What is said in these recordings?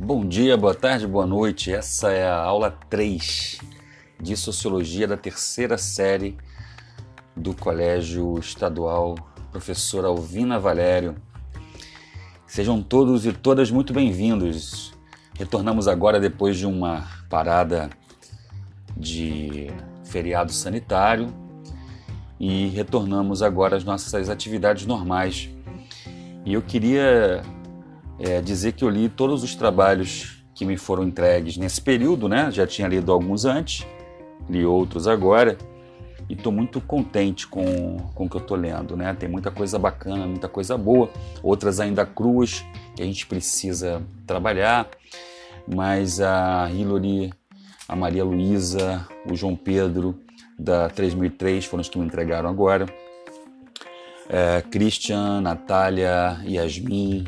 Bom dia, boa tarde, boa noite. Essa é a aula 3 de Sociologia da terceira série do Colégio Estadual Professor Alvina Valério. Sejam todos e todas muito bem-vindos. Retornamos agora depois de uma parada de feriado sanitário e retornamos agora às nossas atividades normais. E eu queria é, dizer que eu li todos os trabalhos que me foram entregues nesse período, né? Já tinha lido alguns antes, li outros agora e estou muito contente com, com o que eu estou lendo, né? Tem muita coisa bacana, muita coisa boa, outras ainda cruas que a gente precisa trabalhar, mas a Hillary, a Maria Luísa, o João Pedro da 3003 foram os que me entregaram agora. É, Christian, Natália, Yasmin,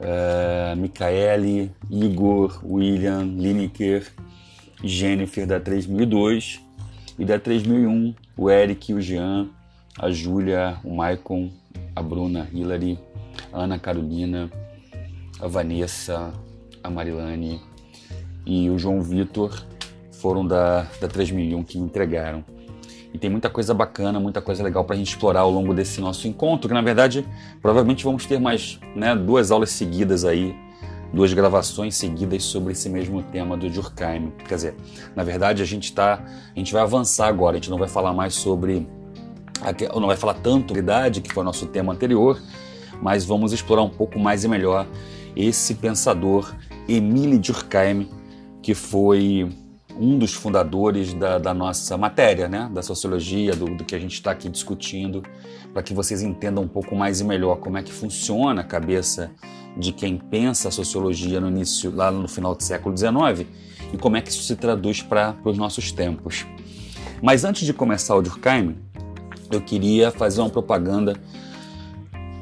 é, Micaele, Igor, William, Lineker, Jennifer da 3002 e da 3001 o Eric, o Jean, a Júlia, o Maicon, a Bruna, Hilary, a Ana Carolina, a Vanessa, a Marilane e o João Vitor foram da, da 3001 que entregaram. E tem muita coisa bacana, muita coisa legal para a gente explorar ao longo desse nosso encontro, que na verdade provavelmente vamos ter mais né, duas aulas seguidas aí, duas gravações seguidas sobre esse mesmo tema do Durkheim. Quer dizer, na verdade a gente tá, a gente vai avançar agora, a gente não vai falar mais sobre, não vai falar tanto da idade, que foi o nosso tema anterior, mas vamos explorar um pouco mais e melhor esse pensador Emile Durkheim, que foi um dos fundadores da, da nossa matéria, né? da sociologia, do, do que a gente está aqui discutindo, para que vocês entendam um pouco mais e melhor como é que funciona a cabeça de quem pensa a sociologia no início, lá no final do século XIX, e como é que isso se traduz para os nossos tempos. Mas antes de começar o Durkheim, eu queria fazer uma propaganda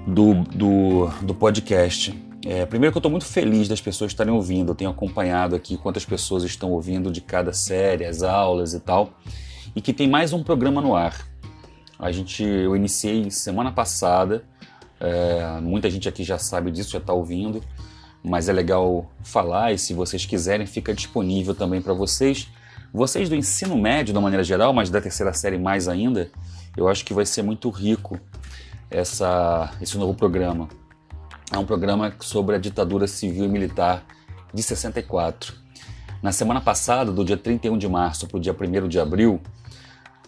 do, do, do podcast é, primeiro que eu estou muito feliz das pessoas estarem ouvindo, eu tenho acompanhado aqui quantas pessoas estão ouvindo de cada série, as aulas e tal, e que tem mais um programa no ar. A gente, eu iniciei semana passada, é, muita gente aqui já sabe disso, já está ouvindo, mas é legal falar e se vocês quiserem fica disponível também para vocês. Vocês do ensino médio, de uma maneira geral, mas da terceira série mais ainda, eu acho que vai ser muito rico essa, esse novo programa é um programa sobre a ditadura civil e militar de 64. Na semana passada, do dia 31 de março para o dia 1 de abril,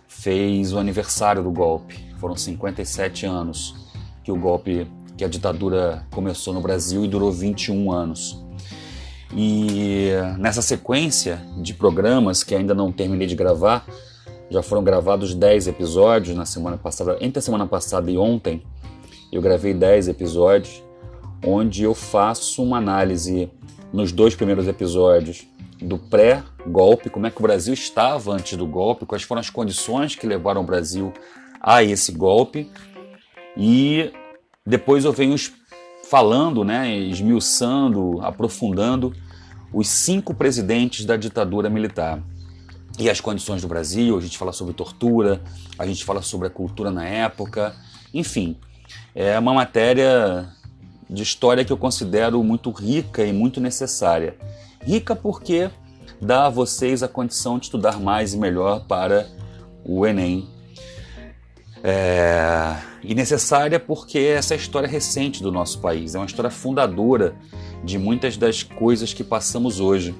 fez o aniversário do golpe. Foram 57 anos que o golpe, que a ditadura começou no Brasil e durou 21 anos. E nessa sequência de programas que ainda não terminei de gravar, já foram gravados 10 episódios na semana passada, entre a semana passada e ontem, eu gravei 10 episódios onde eu faço uma análise nos dois primeiros episódios do pré-golpe, como é que o Brasil estava antes do golpe, quais foram as condições que levaram o Brasil a esse golpe. E depois eu venho falando, né, esmiuçando, aprofundando os cinco presidentes da ditadura militar e as condições do Brasil. A gente fala sobre tortura, a gente fala sobre a cultura na época, enfim, é uma matéria de história que eu considero muito rica e muito necessária. Rica porque dá a vocês a condição de estudar mais e melhor para o Enem. É... E necessária porque essa é a história recente do nosso país, é uma história fundadora de muitas das coisas que passamos hoje.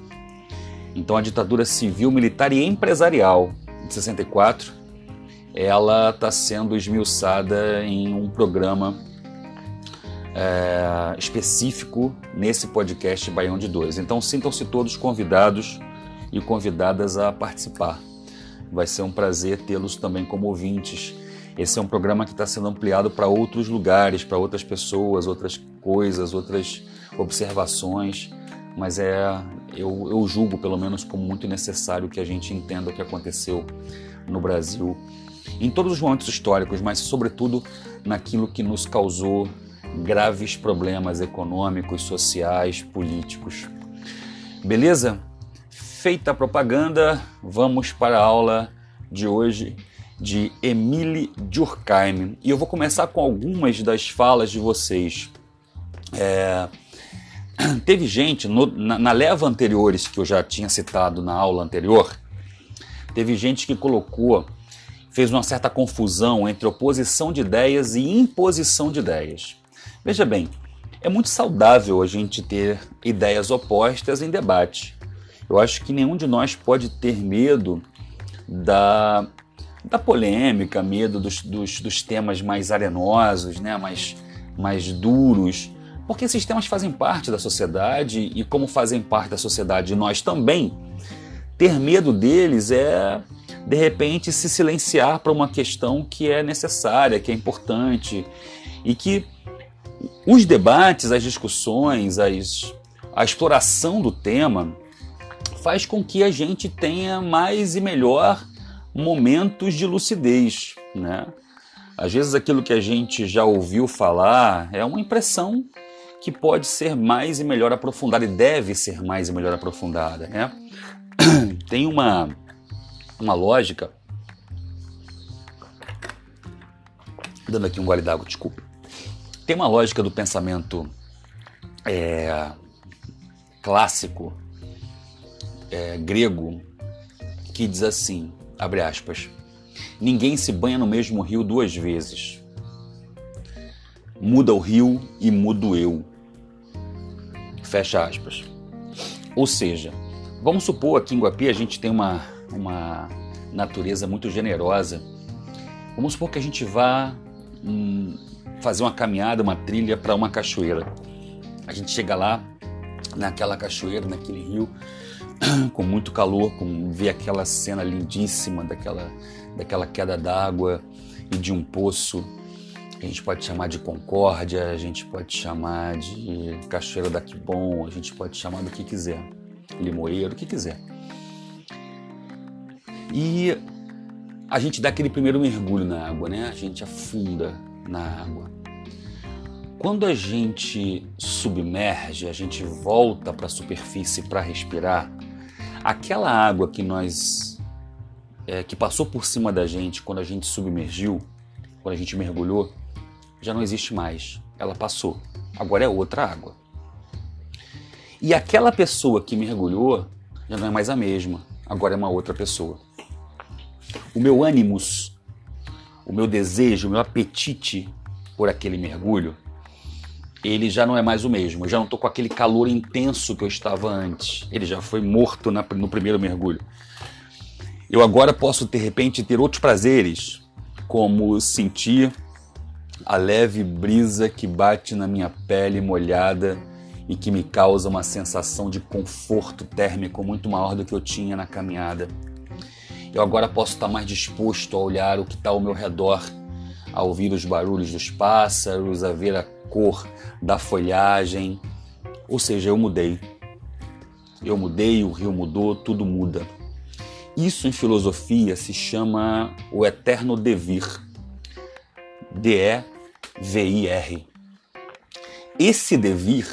Então a ditadura civil, militar e empresarial de 64, ela está sendo esmiuçada em um programa é, específico nesse podcast Baião de Dois. Então sintam-se todos convidados e convidadas a participar. Vai ser um prazer tê-los também como ouvintes. Esse é um programa que está sendo ampliado para outros lugares, para outras pessoas, outras coisas, outras observações, mas é eu, eu julgo pelo menos como muito necessário que a gente entenda o que aconteceu no Brasil em todos os momentos históricos, mas sobretudo naquilo que nos causou graves problemas econômicos, sociais, políticos. Beleza? Feita a propaganda, vamos para a aula de hoje de Emile Durkheim. E eu vou começar com algumas das falas de vocês. É, teve gente, no, na, na leva anteriores que eu já tinha citado na aula anterior, teve gente que colocou, fez uma certa confusão entre oposição de ideias e imposição de ideias. Veja bem, é muito saudável a gente ter ideias opostas em debate. Eu acho que nenhum de nós pode ter medo da, da polêmica, medo dos, dos, dos temas mais arenosos, né? mais, mais duros, porque esses temas fazem parte da sociedade e, como fazem parte da sociedade nós também, ter medo deles é, de repente, se silenciar para uma questão que é necessária, que é importante e que os debates, as discussões, as, a exploração do tema faz com que a gente tenha mais e melhor momentos de lucidez, né? Às vezes aquilo que a gente já ouviu falar é uma impressão que pode ser mais e melhor aprofundada e deve ser mais e melhor aprofundada, né? Tem uma uma lógica dando aqui um gole d'água, desculpa. Tem uma lógica do pensamento é, clássico é, grego que diz assim: abre aspas, ninguém se banha no mesmo rio duas vezes. Muda o rio e mudo eu. Fecha aspas. Ou seja, vamos supor aqui em Guapi a gente tem uma, uma natureza muito generosa. Vamos supor que a gente vá hum, fazer uma caminhada, uma trilha para uma cachoeira. A gente chega lá, naquela cachoeira, naquele rio, com muito calor, com ver aquela cena lindíssima daquela, daquela queda d'água e de um poço. A gente pode chamar de Concórdia, a gente pode chamar de Cachoeira da Quibon, a gente pode chamar do que quiser, Limoeiro, o que quiser. E a gente dá aquele primeiro mergulho na água, né? A gente afunda na água. Quando a gente submerge, a gente volta para a superfície para respirar, aquela água que nós é, que passou por cima da gente quando a gente submergiu, quando a gente mergulhou, já não existe mais. Ela passou. Agora é outra água. E aquela pessoa que mergulhou já não é mais a mesma. Agora é uma outra pessoa. O meu ânimos, o meu desejo, o meu apetite por aquele mergulho ele já não é mais o mesmo. Eu já não estou com aquele calor intenso que eu estava antes. Ele já foi morto na, no primeiro mergulho. Eu agora posso, de repente, ter outros prazeres, como sentir a leve brisa que bate na minha pele molhada e que me causa uma sensação de conforto térmico muito maior do que eu tinha na caminhada. Eu agora posso estar mais disposto a olhar o que está ao meu redor, a ouvir os barulhos dos pássaros, a ver a cor da folhagem. Ou seja, eu mudei. Eu mudei, o rio mudou, tudo muda. Isso em filosofia se chama o eterno devir. D-E-V-I-R. Esse devir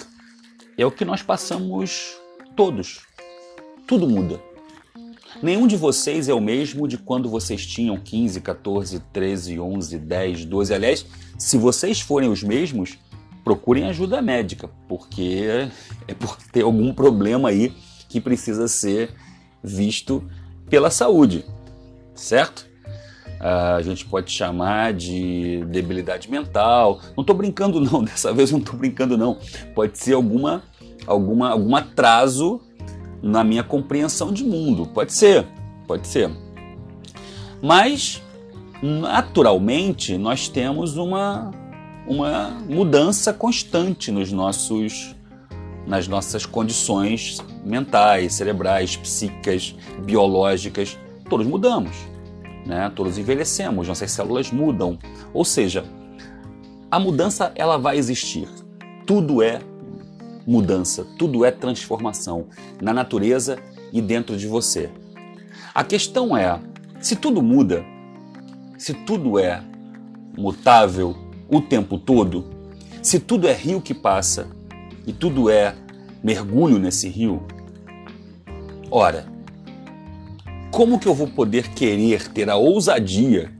é o que nós passamos todos. Tudo muda. Nenhum de vocês é o mesmo de quando vocês tinham 15, 14, 13, 11, 10, 12. Aliás, se vocês forem os mesmos, procurem ajuda médica, porque é por ter algum problema aí que precisa ser visto pela saúde, certo? A gente pode chamar de debilidade mental. Não estou brincando não, dessa vez não estou brincando não. Pode ser alguma, alguma, algum atraso na minha compreensão de mundo. Pode ser, pode ser. Mas naturalmente nós temos uma uma mudança constante nos nossos nas nossas condições mentais, cerebrais, psíquicas, biológicas, todos mudamos, né? Todos envelhecemos, nossas células mudam. Ou seja, a mudança ela vai existir. Tudo é mudança, tudo é transformação na natureza e dentro de você. A questão é, se tudo muda, se tudo é mutável, o tempo todo, se tudo é rio que passa e tudo é mergulho nesse rio, ora, como que eu vou poder querer ter a ousadia,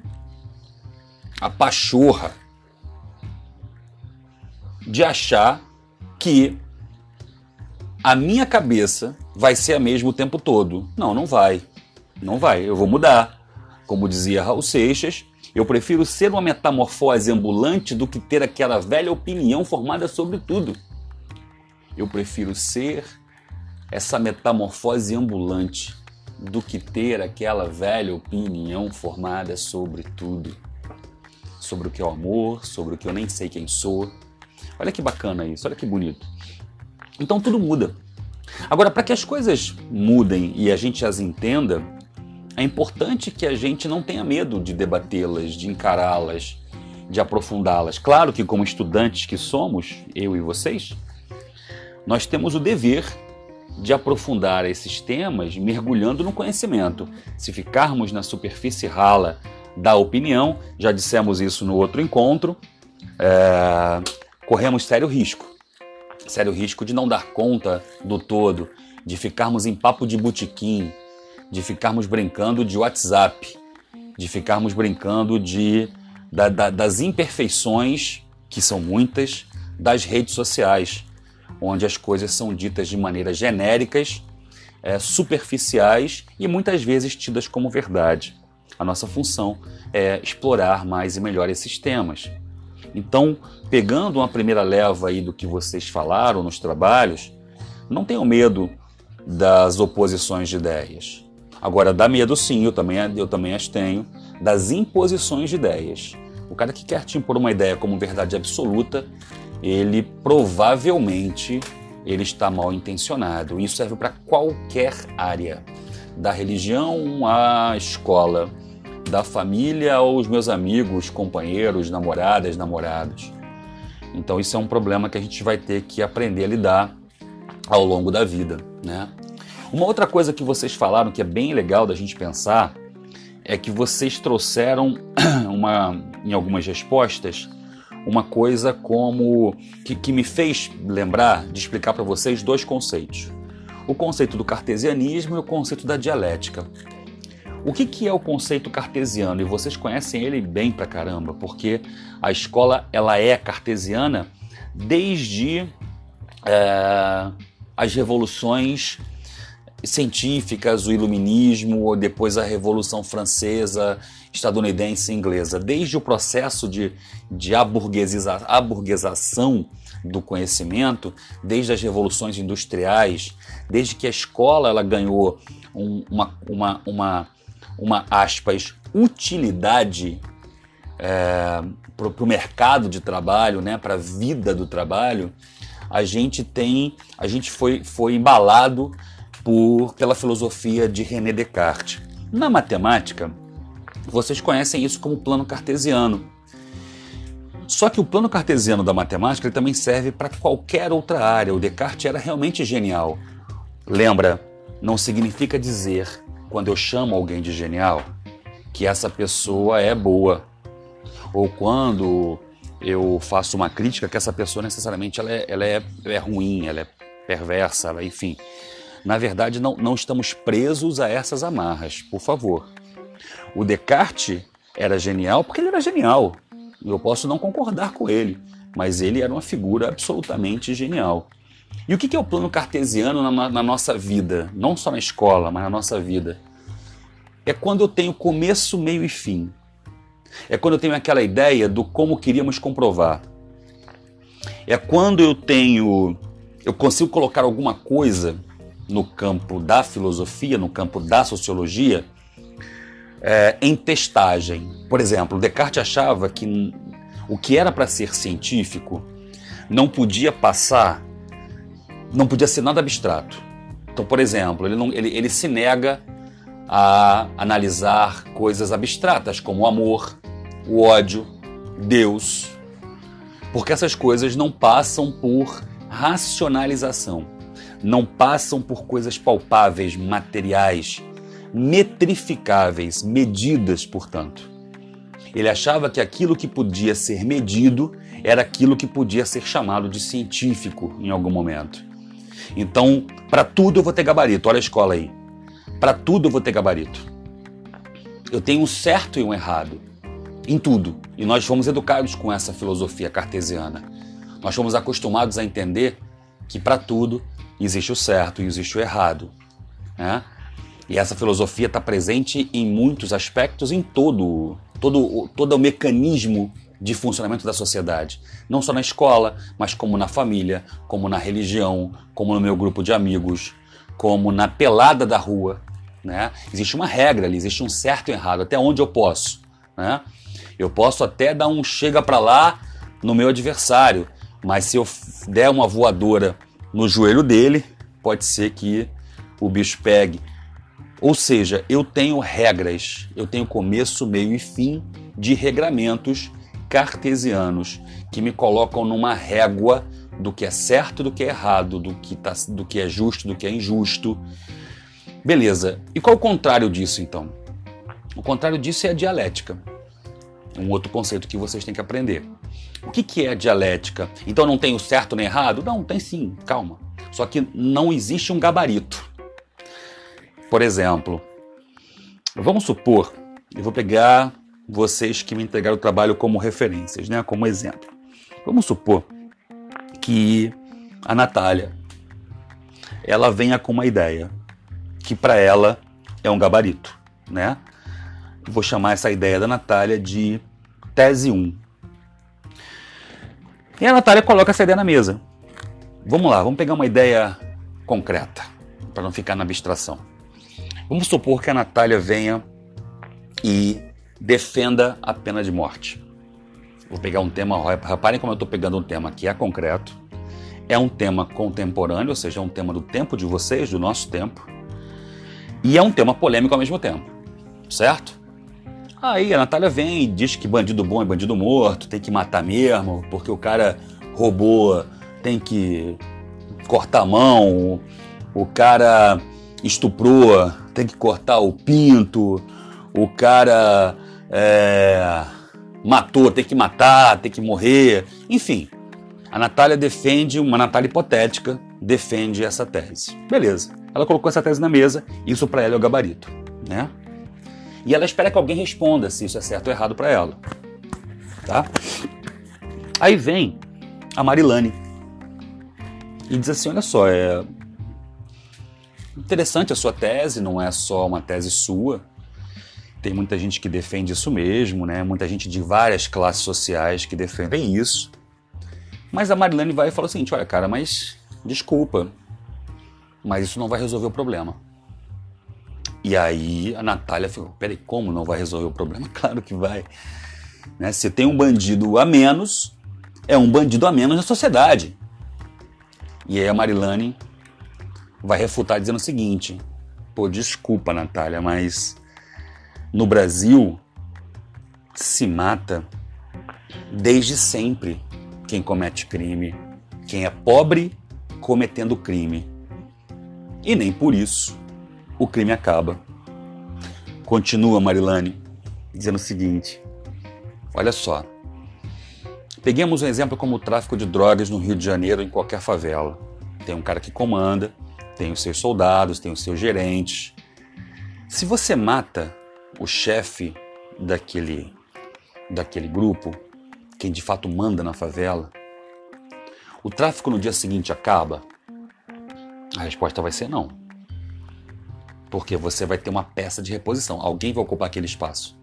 a pachorra de achar que a minha cabeça vai ser a mesma o tempo todo. Não, não vai. Não vai. Eu vou mudar. Como dizia Raul Seixas, eu prefiro ser uma metamorfose ambulante do que ter aquela velha opinião formada sobre tudo. Eu prefiro ser essa metamorfose ambulante do que ter aquela velha opinião formada sobre tudo. Sobre o que é o amor, sobre o que eu nem sei quem sou. Olha que bacana isso, olha que bonito. Então tudo muda. Agora, para que as coisas mudem e a gente as entenda, é importante que a gente não tenha medo de debatê-las, de encará-las, de aprofundá-las. Claro que, como estudantes que somos, eu e vocês, nós temos o dever de aprofundar esses temas mergulhando no conhecimento. Se ficarmos na superfície rala da opinião, já dissemos isso no outro encontro, é, corremos sério risco. Sério risco de não dar conta do todo, de ficarmos em papo de botequim, de ficarmos brincando de WhatsApp, de ficarmos brincando de, da, da, das imperfeições, que são muitas, das redes sociais, onde as coisas são ditas de maneiras genéricas, é, superficiais e muitas vezes tidas como verdade. A nossa função é explorar mais e melhor esses temas. Então, pegando uma primeira leva aí do que vocês falaram nos trabalhos, não tenham medo das oposições de ideias. Agora, dá medo sim, eu também, eu também as tenho, das imposições de ideias. O cara que quer te impor uma ideia como verdade absoluta, ele provavelmente ele está mal intencionado. Isso serve para qualquer área, da religião à escola, da família aos meus amigos, companheiros, namoradas, namorados. Então isso é um problema que a gente vai ter que aprender a lidar ao longo da vida, né? Uma outra coisa que vocês falaram que é bem legal da gente pensar é que vocês trouxeram uma, em algumas respostas uma coisa como que, que me fez lembrar de explicar para vocês dois conceitos: o conceito do cartesianismo e o conceito da dialética. O que, que é o conceito cartesiano? E vocês conhecem ele bem pra caramba, porque a escola ela é cartesiana desde é, as revoluções científicas, o iluminismo, depois a Revolução Francesa, estadunidense e inglesa. Desde o processo de, de aburguesação do conhecimento, desde as revoluções industriais, desde que a escola ela ganhou um, uma, uma, uma uma aspas utilidade é, para o mercado de trabalho, né, para a vida do trabalho, a gente tem, a gente foi, foi embalado por, pela filosofia de René Descartes. Na matemática, vocês conhecem isso como plano cartesiano. Só que o plano cartesiano da matemática também serve para qualquer outra área. O Descartes era realmente genial. Lembra, não significa dizer quando eu chamo alguém de genial, que essa pessoa é boa. Ou quando eu faço uma crítica que essa pessoa necessariamente ela é, ela é, é ruim, ela é perversa, ela, enfim. Na verdade, não, não estamos presos a essas amarras, por favor. O Descartes era genial porque ele era genial. Eu posso não concordar com ele, mas ele era uma figura absolutamente genial. E o que é o plano cartesiano na, na nossa vida? Não só na escola, mas na nossa vida. É quando eu tenho começo, meio e fim. É quando eu tenho aquela ideia do como queríamos comprovar. É quando eu tenho. Eu consigo colocar alguma coisa no campo da filosofia, no campo da sociologia, é, em testagem. Por exemplo, Descartes achava que o que era para ser científico não podia passar não podia ser nada abstrato. Então, por exemplo, ele, não, ele, ele se nega a analisar coisas abstratas como o amor, o ódio, Deus, porque essas coisas não passam por racionalização, não passam por coisas palpáveis, materiais, metrificáveis, medidas, portanto. Ele achava que aquilo que podia ser medido era aquilo que podia ser chamado de científico em algum momento. Então, para tudo eu vou ter gabarito. Olha a escola aí. Para tudo eu vou ter gabarito. Eu tenho um certo e um errado em tudo. E nós fomos educados com essa filosofia cartesiana. Nós fomos acostumados a entender que para tudo existe o certo e existe o errado. Né? E essa filosofia está presente em muitos aspectos, em todo, todo, todo o mecanismo de funcionamento da sociedade. Não só na escola, mas como na família, como na religião, como no meu grupo de amigos, como na pelada da rua. Né? Existe uma regra ali, existe um certo e errado, até onde eu posso. Né? Eu posso até dar um chega para lá no meu adversário, mas se eu der uma voadora no joelho dele, pode ser que o bicho pegue. Ou seja, eu tenho regras, eu tenho começo, meio e fim de regramentos cartesianos que me colocam numa régua do que é certo, do que é errado, do que, tá, do que é justo, do que é injusto. Beleza. E qual o contrário disso então? O contrário disso é a dialética. Um outro conceito que vocês têm que aprender. O que, que é a dialética? Então não tem o certo nem errado? Não, tem sim, calma. Só que não existe um gabarito. Por exemplo, vamos supor, eu vou pegar vocês que me entregaram o trabalho como referências, né, como exemplo. Vamos supor que a Natália ela venha com uma ideia que para ela é um gabarito, né? Vou chamar essa ideia da Natália de tese 1. E a Natália coloca essa ideia na mesa. Vamos lá, vamos pegar uma ideia concreta, para não ficar na abstração. Vamos supor que a Natália venha e defenda a pena de morte. Vou pegar um tema, reparem como eu estou pegando um tema que é concreto, é um tema contemporâneo, ou seja, é um tema do tempo de vocês, do nosso tempo, e é um tema polêmico ao mesmo tempo, certo? Aí a Natália vem e diz que bandido bom é bandido morto, tem que matar mesmo, porque o cara roubou, tem que cortar a mão, o cara estuprou, tem que cortar o pinto, o cara é, matou, tem que matar, tem que morrer, enfim. A Natália defende, uma Natália hipotética, defende essa tese. Beleza. Ela colocou essa tese na mesa, isso para ela é o gabarito, né? E ela espera que alguém responda se isso é certo ou errado para ela. Tá? Aí vem a Marilane e diz assim: olha só, é interessante a sua tese, não é só uma tese sua. Tem muita gente que defende isso mesmo, né? Muita gente de várias classes sociais que defendem isso. Mas a Marilane vai e fala o seguinte: olha, cara, mas desculpa, mas isso não vai resolver o problema. E aí a Natália falou: peraí, como não vai resolver o problema? Claro que vai. Né? Se tem um bandido a menos, é um bandido a menos na sociedade. E aí a Marilane vai refutar dizendo o seguinte: pô, desculpa, Natália, mas no Brasil se mata desde sempre quem comete crime, quem é pobre cometendo crime. E nem por isso o crime acaba. Continua Marilane dizendo o seguinte: olha só. Peguemos um exemplo como o tráfico de drogas no Rio de Janeiro, em qualquer favela. Tem um cara que comanda, tem os seus soldados, tem os seus gerentes. Se você mata o chefe daquele, daquele grupo, quem de fato manda na favela, o tráfico no dia seguinte acaba? A resposta vai ser não porque você vai ter uma peça de reposição. Alguém vai ocupar aquele espaço.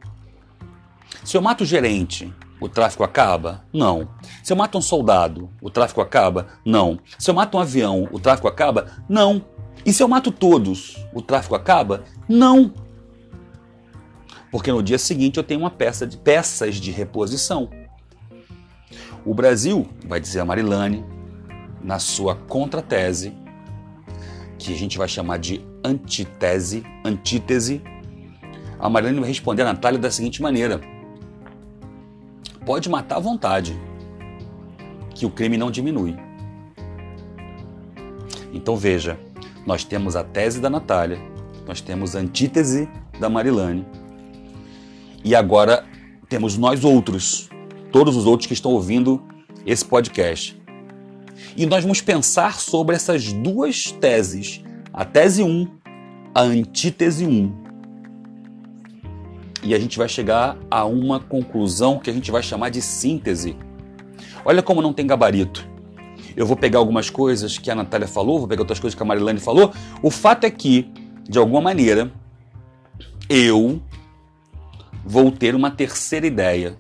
Se eu mato o gerente, o tráfico acaba? Não. Se eu mato um soldado, o tráfico acaba? Não. Se eu mato um avião, o tráfico acaba? Não. E se eu mato todos, o tráfico acaba? Não. Porque no dia seguinte eu tenho uma peça de peças de reposição. O Brasil, vai dizer a Marilane, na sua contratese, que a gente vai chamar de antítese, antítese, a Marilene vai responder a Natália da seguinte maneira: pode matar à vontade, que o crime não diminui. Então veja, nós temos a tese da Natália, nós temos a antítese da Marilane, e agora temos nós outros, todos os outros que estão ouvindo esse podcast. E nós vamos pensar sobre essas duas teses, a tese 1, a antítese 1. E a gente vai chegar a uma conclusão que a gente vai chamar de síntese. Olha como não tem gabarito. eu vou pegar algumas coisas que a Natália falou, vou pegar outras coisas que a Marilane falou. O fato é que, de alguma maneira, eu vou ter uma terceira ideia,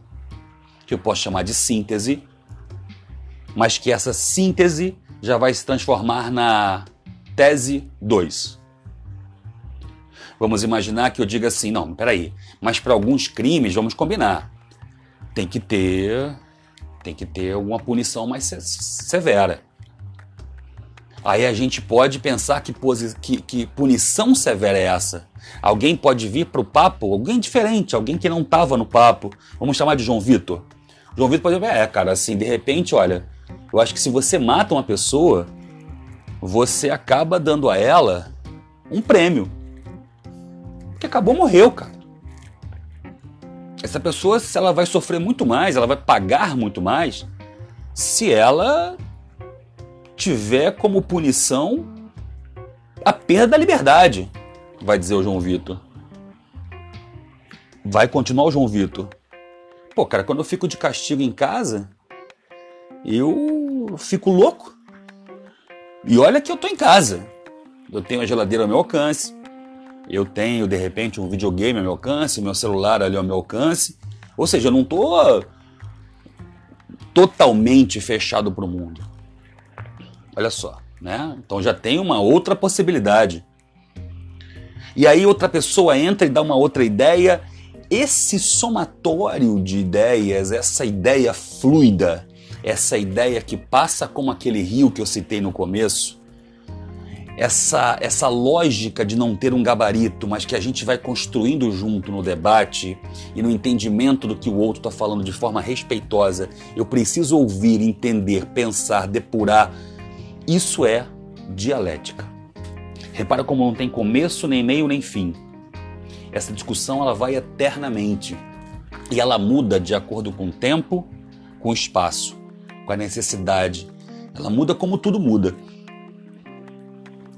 que eu posso chamar de síntese, mas que essa síntese já vai se transformar na tese 2. Vamos imaginar que eu diga assim, não, peraí, mas para alguns crimes, vamos combinar, tem que ter tem que ter uma punição mais severa. Aí a gente pode pensar que, que, que punição severa é essa? Alguém pode vir para o papo, alguém diferente, alguém que não estava no papo. Vamos chamar de João Vitor. João Vitor pode dizer, é, cara, assim, de repente, olha, eu acho que se você mata uma pessoa, você acaba dando a ela um prêmio. Porque acabou, morreu, cara. Essa pessoa, se ela vai sofrer muito mais, ela vai pagar muito mais, se ela tiver como punição a perda da liberdade, vai dizer o João Vitor. Vai continuar o João Vitor. Pô, cara, quando eu fico de castigo em casa, eu fico louco. E olha que eu tô em casa. Eu tenho a geladeira ao meu alcance, eu tenho de repente um videogame ao meu alcance, meu celular ali ao meu alcance. Ou seja, eu não estou totalmente fechado para o mundo. Olha só, né? Então já tem uma outra possibilidade. E aí outra pessoa entra e dá uma outra ideia. Esse somatório de ideias, essa ideia fluida, essa ideia que passa como aquele rio que eu citei no começo, essa, essa lógica de não ter um gabarito, mas que a gente vai construindo junto no debate e no entendimento do que o outro está falando de forma respeitosa. Eu preciso ouvir, entender, pensar, depurar. Isso é dialética. Repara como não tem começo, nem meio, nem fim. Essa discussão ela vai eternamente e ela muda de acordo com o tempo, com o espaço, com a necessidade. Ela muda como tudo muda.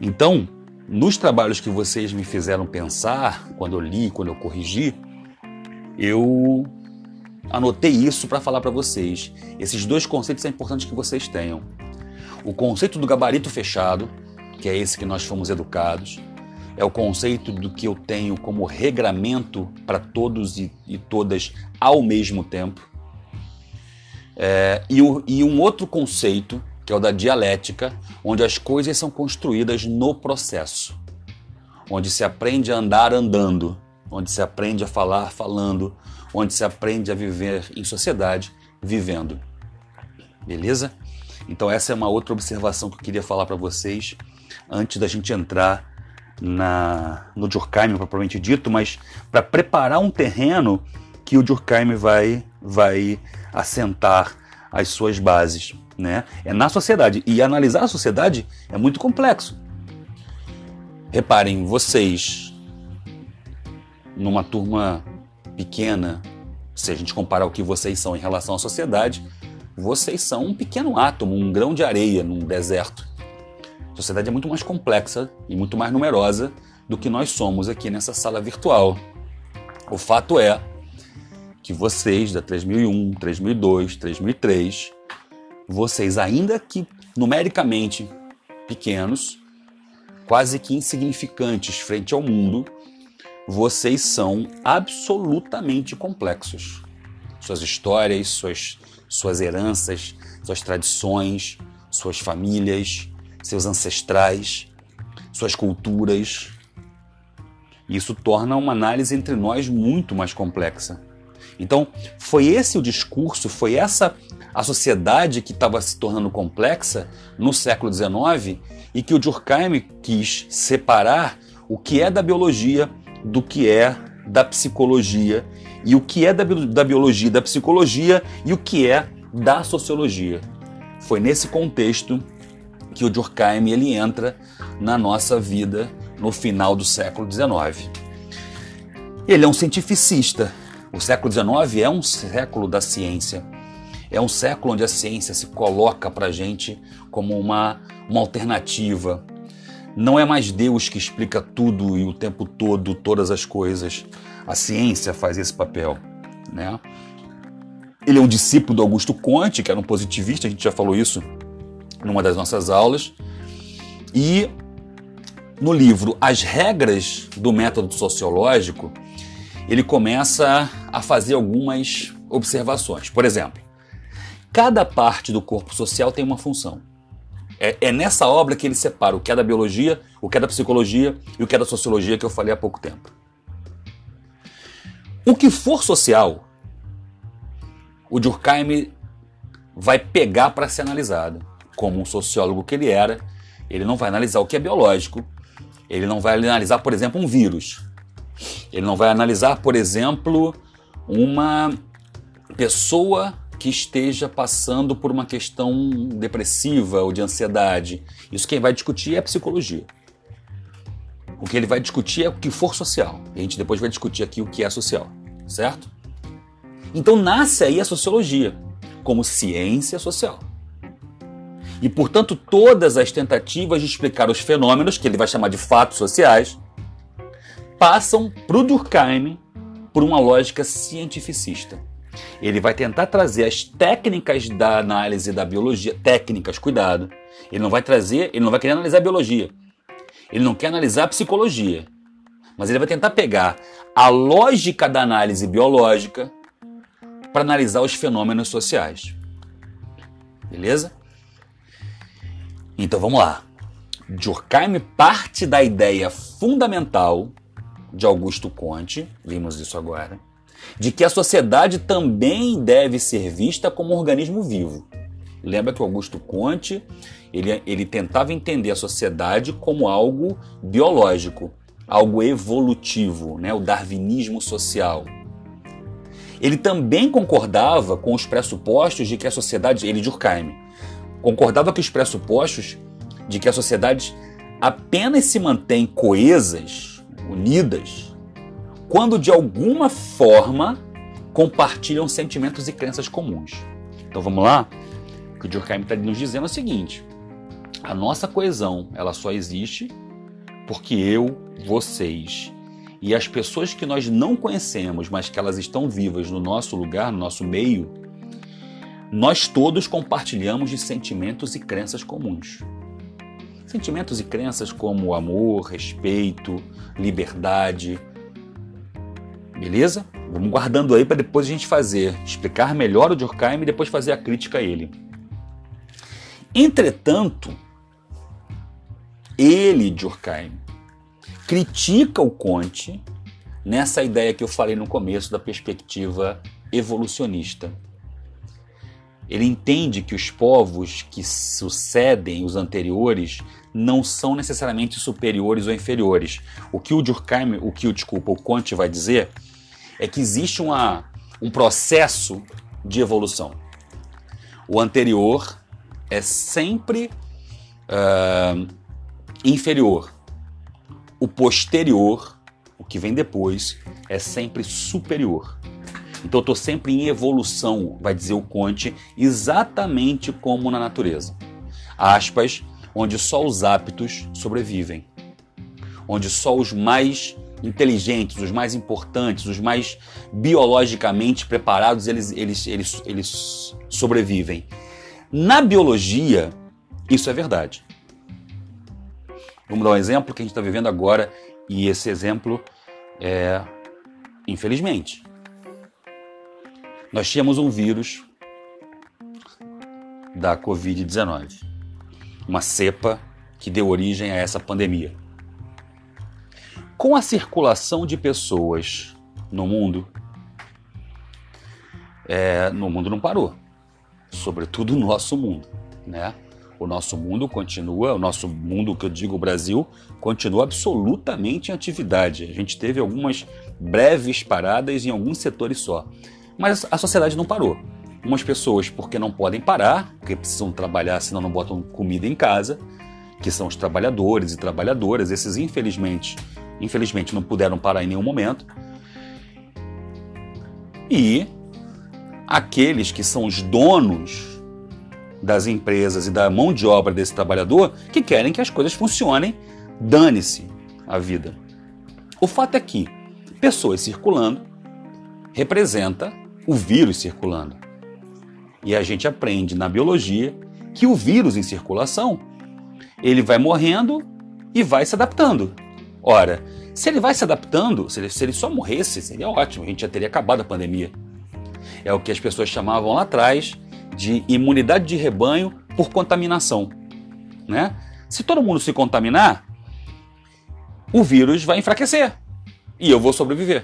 Então, nos trabalhos que vocês me fizeram pensar, quando eu li, quando eu corrigi, eu anotei isso para falar para vocês. Esses dois conceitos é importante que vocês tenham. O conceito do gabarito fechado, que é esse que nós fomos educados, é o conceito do que eu tenho como regramento para todos e, e, todas ao mesmo tempo. É, e, o, e um outro conceito que é o da dialética, onde as coisas são construídas no processo, onde se aprende a andar andando, onde se aprende a falar falando, onde se aprende a viver em sociedade vivendo. Beleza? Então essa é uma outra observação que eu queria falar para vocês antes da gente entrar na no Durkheim propriamente dito, mas para preparar um terreno que o Durkheim vai vai assentar as suas bases né? É na sociedade. E analisar a sociedade é muito complexo. Reparem, vocês, numa turma pequena, se a gente comparar o que vocês são em relação à sociedade, vocês são um pequeno átomo, um grão de areia num deserto. A sociedade é muito mais complexa e muito mais numerosa do que nós somos aqui nessa sala virtual. O fato é que vocês da 3001, 3002, 3003 vocês, ainda que numericamente pequenos, quase que insignificantes frente ao mundo, vocês são absolutamente complexos. Suas histórias, suas, suas heranças, suas tradições, suas famílias, seus ancestrais, suas culturas. Isso torna uma análise entre nós muito mais complexa. Então, foi esse o discurso, foi essa a sociedade que estava se tornando complexa no século XIX e que o Durkheim quis separar o que é da biologia do que é da psicologia e o que é da, da biologia da psicologia e o que é da sociologia. Foi nesse contexto que o Durkheim ele entra na nossa vida no final do século XIX. Ele é um cientificista. O século XIX é um século da ciência. É um século onde a ciência se coloca para a gente como uma, uma alternativa. Não é mais Deus que explica tudo e o tempo todo, todas as coisas. A ciência faz esse papel. Né? Ele é um discípulo do Augusto Conte, que era um positivista, a gente já falou isso numa das nossas aulas. E no livro As Regras do Método Sociológico, ele começa a fazer algumas observações. Por exemplo, cada parte do corpo social tem uma função. É, é, nessa obra que ele separa o que é da biologia, o que é da psicologia e o que é da sociologia que eu falei há pouco tempo. O que for social, o Durkheim vai pegar para ser analisado. Como um sociólogo que ele era, ele não vai analisar o que é biológico, ele não vai analisar, por exemplo, um vírus. Ele não vai analisar, por exemplo, uma pessoa que esteja passando por uma questão depressiva ou de ansiedade. Isso quem vai discutir é a psicologia. O que ele vai discutir é o que for social. A gente depois vai discutir aqui o que é social, certo? Então nasce aí a sociologia como ciência social. E, portanto, todas as tentativas de explicar os fenômenos, que ele vai chamar de fatos sociais, passam para o Durkheim por uma lógica cientificista. Ele vai tentar trazer as técnicas da análise da biologia, técnicas, cuidado. Ele não vai trazer, ele não vai querer analisar a biologia. Ele não quer analisar a psicologia. Mas ele vai tentar pegar a lógica da análise biológica para analisar os fenômenos sociais. Beleza? Então vamos lá. Durkheim parte da ideia fundamental de Augusto Conte, vimos isso agora, de que a sociedade também deve ser vista como um organismo vivo. Lembra que o Augusto Conte ele, ele tentava entender a sociedade como algo biológico, algo evolutivo, né? o darwinismo social. Ele também concordava com os pressupostos de que a sociedade, ele Durkheim, concordava com os pressupostos de que a sociedade apenas se mantém coesas, unidas, quando de alguma forma compartilham sentimentos e crenças comuns. Então vamos lá? O que o Durkheim está nos dizendo é o seguinte: a nossa coesão ela só existe porque eu, vocês e as pessoas que nós não conhecemos, mas que elas estão vivas no nosso lugar, no nosso meio, nós todos compartilhamos de sentimentos e crenças comuns. Sentimentos e crenças como amor, respeito, liberdade, Beleza? Vamos guardando aí para depois a gente fazer, explicar melhor o Durkheim e depois fazer a crítica a ele. Entretanto, ele, Durkheim, critica o Conte nessa ideia que eu falei no começo da perspectiva evolucionista. Ele entende que os povos que sucedem os anteriores não são necessariamente superiores ou inferiores. O que o Durkheim, o que o desculpa, o Conte vai dizer é que existe uma, um processo de evolução. O anterior é sempre uh, inferior. O posterior, o que vem depois, é sempre superior. Então eu estou sempre em evolução, vai dizer o Conte, exatamente como na natureza. Aspas, onde só os aptos sobrevivem, onde só os mais inteligentes, os mais importantes, os mais biologicamente preparados, eles, eles, eles, eles sobrevivem. Na biologia, isso é verdade. Vamos dar um exemplo que a gente está vivendo agora, e esse exemplo é, infelizmente, nós tínhamos um vírus da Covid-19, uma cepa que deu origem a essa pandemia. Com a circulação de pessoas no mundo, é, no mundo não parou, sobretudo o nosso mundo, né? O nosso mundo continua, o nosso mundo que eu digo o Brasil, continua absolutamente em atividade. A gente teve algumas breves paradas em alguns setores só, mas a sociedade não parou. Umas pessoas porque não podem parar, porque precisam trabalhar, senão não botam comida em casa, que são os trabalhadores e trabalhadoras, esses infelizmente infelizmente não puderam parar em nenhum momento. E aqueles que são os donos das empresas e da mão de obra desse trabalhador que querem que as coisas funcionem, dane-se a vida. O fato é que pessoas circulando representa o vírus circulando. E a gente aprende na biologia que o vírus em circulação, ele vai morrendo e vai se adaptando. Ora, se ele vai se adaptando, se ele, se ele só morresse, seria ótimo, a gente já teria acabado a pandemia. É o que as pessoas chamavam lá atrás de imunidade de rebanho por contaminação. Né? Se todo mundo se contaminar, o vírus vai enfraquecer e eu vou sobreviver.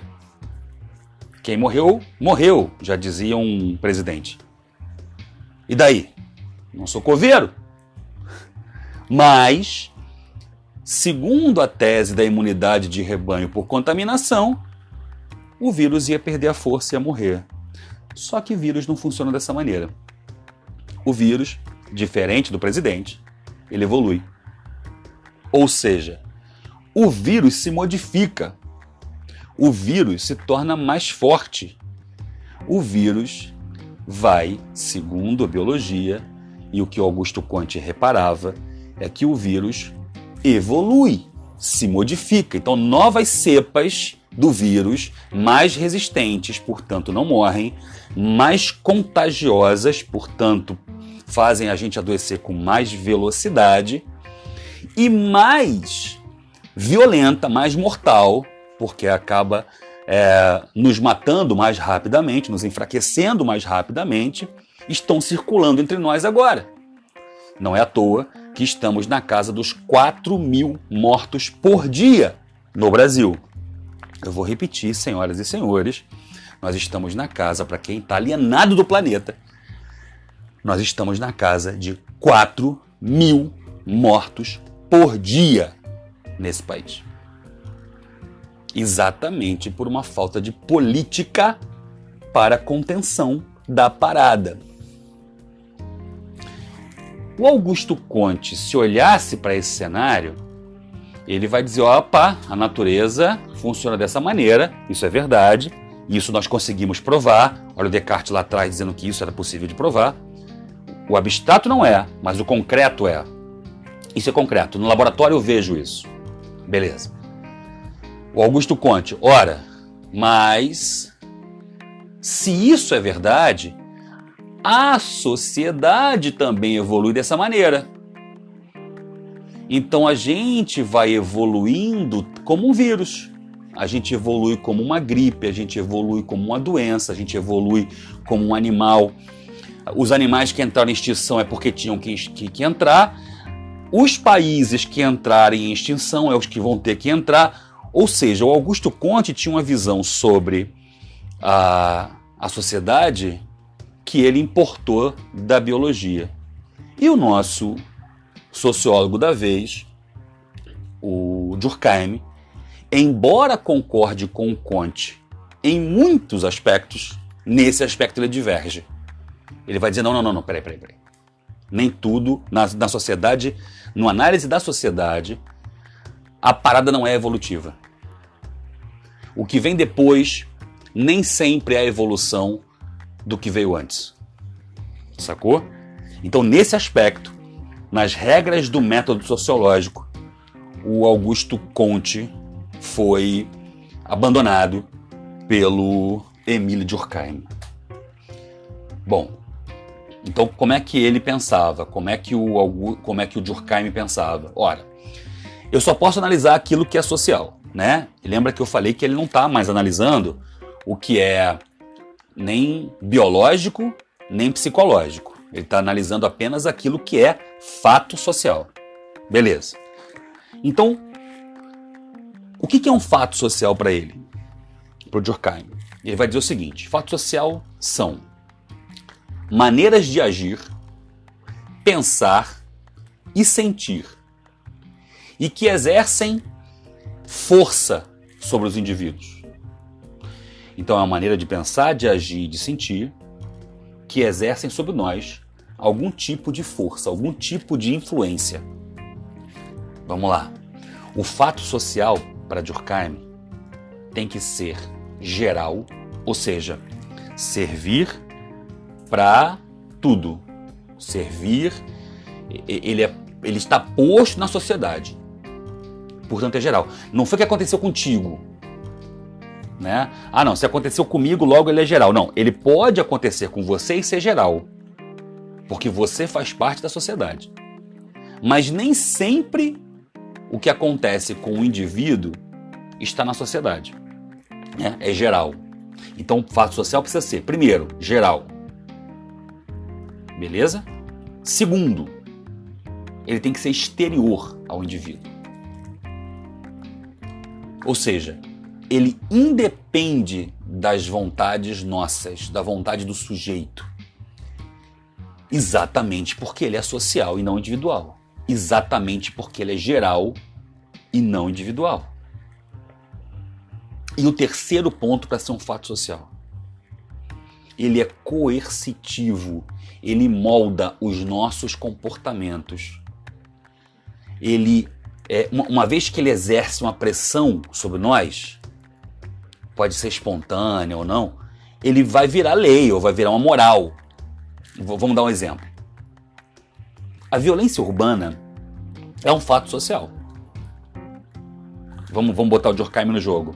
Quem morreu, morreu, já dizia um presidente. E daí? Não sou coveiro. Mas, segundo a tese da imunidade de rebanho por contaminação, o vírus ia perder a força e ia morrer. Só que vírus não funciona dessa maneira. O vírus, diferente do presidente, ele evolui. Ou seja, o vírus se modifica. O vírus se torna mais forte. O vírus vai, segundo a biologia, e o que Augusto Conte reparava, é que o vírus evolui, se modifica. Então, novas cepas do vírus, mais resistentes, portanto não morrem, mais contagiosas, portanto fazem a gente adoecer com mais velocidade e mais violenta, mais mortal, porque acaba é, nos matando mais rapidamente, nos enfraquecendo mais rapidamente, estão circulando entre nós agora. Não é à toa que estamos na casa dos 4 mil mortos por dia no Brasil. Eu vou repetir, senhoras e senhores, nós estamos na casa, para quem está alienado do planeta, nós estamos na casa de 4 mil mortos por dia nesse país. Exatamente por uma falta de política para contenção da parada. O Augusto Conte, se olhasse para esse cenário, ele vai dizer: opa, a natureza funciona dessa maneira, isso é verdade, isso nós conseguimos provar. Olha o Descartes lá atrás dizendo que isso era possível de provar. O abstrato não é, mas o concreto é. Isso é concreto. No laboratório eu vejo isso. Beleza. O Augusto Conte, ora, mas se isso é verdade, a sociedade também evolui dessa maneira. Então a gente vai evoluindo como um vírus. A gente evolui como uma gripe, a gente evolui como uma doença, a gente evolui como um animal. Os animais que entraram em extinção é porque tinham que, que, que entrar. Os países que entrarem em extinção é os que vão ter que entrar. Ou seja, o Augusto Conte tinha uma visão sobre a, a sociedade que ele importou da biologia. E o nosso sociólogo da vez, o Durkheim, embora concorde com o Conte em muitos aspectos, nesse aspecto ele diverge. Ele vai dizer: não, não, não, não, peraí, peraí, peraí. Nem tudo na, na sociedade, no análise da sociedade, a parada não é evolutiva. O que vem depois nem sempre é a evolução do que veio antes. Sacou? Então, nesse aspecto, nas regras do método sociológico, o Augusto Conte foi abandonado pelo Emile Durkheim. Bom, então como é que ele pensava? Como é que o como é que o Durkheim pensava? Ora, eu só posso analisar aquilo que é social, né? Lembra que eu falei que ele não está mais analisando o que é nem biológico, nem psicológico. Ele está analisando apenas aquilo que é fato social. Beleza. Então, o que é um fato social para ele? Para o Durkheim. Ele vai dizer o seguinte: fato social são maneiras de agir, pensar e sentir, e que exercem força sobre os indivíduos. Então é uma maneira de pensar, de agir de sentir que exercem sobre nós algum tipo de força, algum tipo de influência. Vamos lá. O fato social para Durkheim tem que ser geral, ou seja, servir para tudo. Servir, ele, é, ele está posto na sociedade. Portanto, é geral. Não foi o que aconteceu contigo né? Ah, não, se aconteceu comigo, logo ele é geral. Não, ele pode acontecer com você e ser geral. porque você faz parte da sociedade. Mas nem sempre o que acontece com o indivíduo está na sociedade. Né? É geral. Então, o fato social precisa ser, primeiro, geral. Beleza? Segundo, ele tem que ser exterior ao indivíduo. Ou seja, ele independe das vontades nossas, da vontade do sujeito. Exatamente porque ele é social e não individual. Exatamente porque ele é geral e não individual. E o terceiro ponto para ser um fato social. Ele é coercitivo, ele molda os nossos comportamentos. Ele, é, uma, uma vez que ele exerce uma pressão sobre nós, pode ser espontânea ou não, ele vai virar lei ou vai virar uma moral. Vamos dar um exemplo. A violência urbana é um fato social. Vamos, vamos botar o Durkheim no jogo.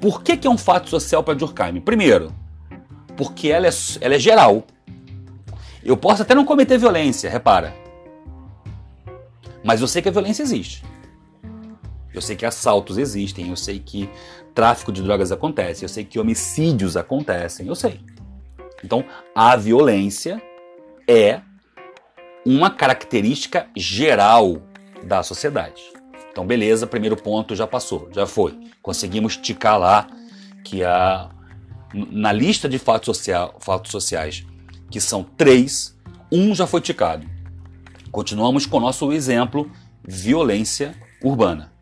Por que, que é um fato social para Durkheim? Primeiro, porque ela é, ela é geral. Eu posso até não cometer violência, repara. Mas eu sei que a violência existe. Eu sei que assaltos existem, eu sei que tráfico de drogas acontece, eu sei que homicídios acontecem, eu sei. Então, a violência é uma característica geral da sociedade. Então, beleza, primeiro ponto já passou, já foi. Conseguimos ticar lá que a, na lista de fatos, social, fatos sociais, que são três, um já foi ticado. Continuamos com o nosso exemplo, violência urbana.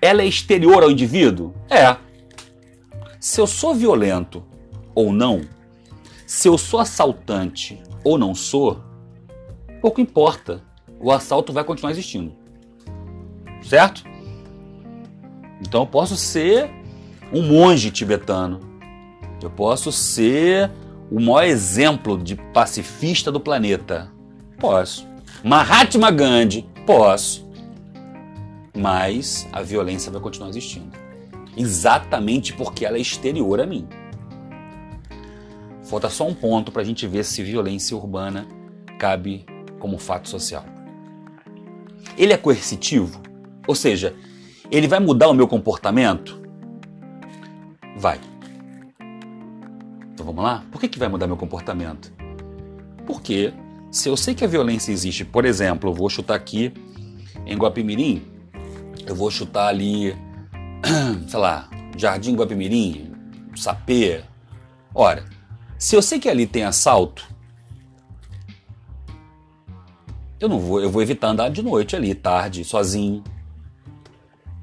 Ela é exterior ao indivíduo? É. Se eu sou violento ou não, se eu sou assaltante ou não sou, pouco importa. O assalto vai continuar existindo. Certo? Então eu posso ser um monge tibetano. Eu posso ser o maior exemplo de pacifista do planeta. Posso. Mahatma Gandhi. Posso. Mas a violência vai continuar existindo. Exatamente porque ela é exterior a mim. Falta só um ponto para a gente ver se violência urbana cabe como fato social. Ele é coercitivo? Ou seja, ele vai mudar o meu comportamento? Vai. Então vamos lá? Por que, que vai mudar meu comportamento? Porque se eu sei que a violência existe, por exemplo, eu vou chutar aqui em Guapimirim, eu vou chutar ali, sei lá, Jardim Guapimirim, Sapê. Ora, se eu sei que ali tem assalto, eu não vou, eu vou evitar andar de noite ali, tarde, sozinho.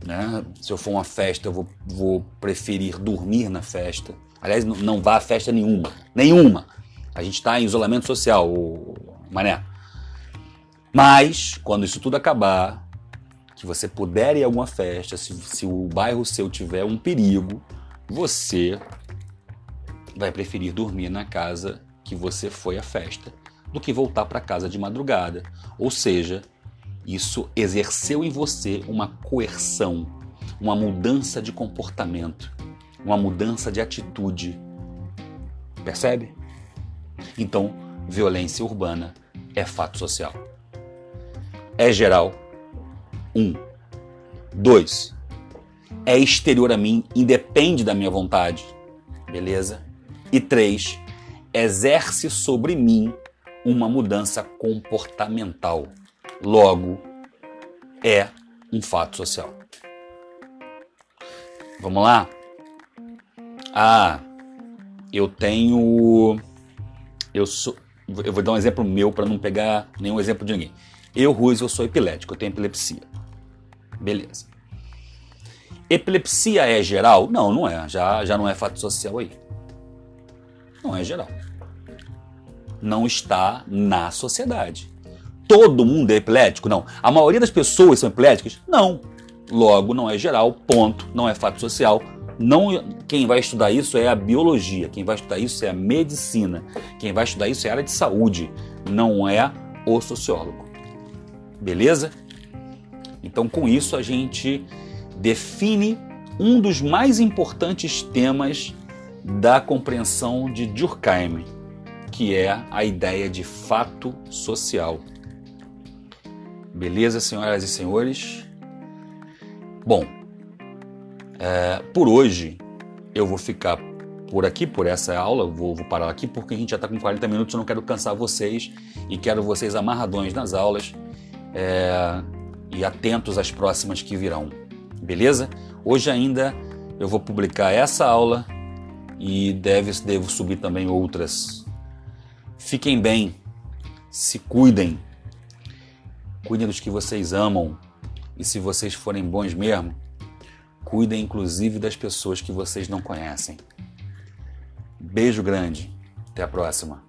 Né? Se eu for uma festa, eu vou, vou preferir dormir na festa. Aliás, não, não vá a festa nenhuma. Nenhuma. A gente está em isolamento social, o, mané. Mas, quando isso tudo acabar, que você puder ir a alguma festa, se, se o bairro seu tiver um perigo, você vai preferir dormir na casa que você foi à festa do que voltar para casa de madrugada. Ou seja, isso exerceu em você uma coerção, uma mudança de comportamento, uma mudança de atitude. Percebe? Então, violência urbana é fato social. É geral. Um. Dois. É exterior a mim, independe da minha vontade. Beleza? E três, exerce sobre mim uma mudança comportamental. Logo, é um fato social. Vamos lá? Ah, eu tenho. Eu sou. Eu vou dar um exemplo meu para não pegar nenhum exemplo de ninguém. Eu, Ruiz, eu sou epilético, eu tenho epilepsia. Beleza. Epilepsia é geral? Não, não é. Já, já não é fato social aí não é geral. Não está na sociedade. Todo mundo é epilético? Não. A maioria das pessoas são epiléticas? Não. Logo, não é geral, ponto. Não é fato social. Não, quem vai estudar isso é a biologia, quem vai estudar isso é a medicina, quem vai estudar isso é a área de saúde, não é o sociólogo. Beleza? Então, com isso, a gente define um dos mais importantes temas da compreensão de Durkheim, que é a ideia de fato social. Beleza, senhoras e senhores? Bom, é, por hoje eu vou ficar por aqui, por essa aula, vou, vou parar aqui porque a gente já está com 40 minutos, eu não quero cansar vocês e quero vocês amarradões nas aulas é, e atentos às próximas que virão, beleza? Hoje ainda eu vou publicar essa aula e deve, devo subir também outras. Fiquem bem, se cuidem, cuidem dos que vocês amam e se vocês forem bons mesmo, cuidem inclusive das pessoas que vocês não conhecem. Beijo grande, até a próxima.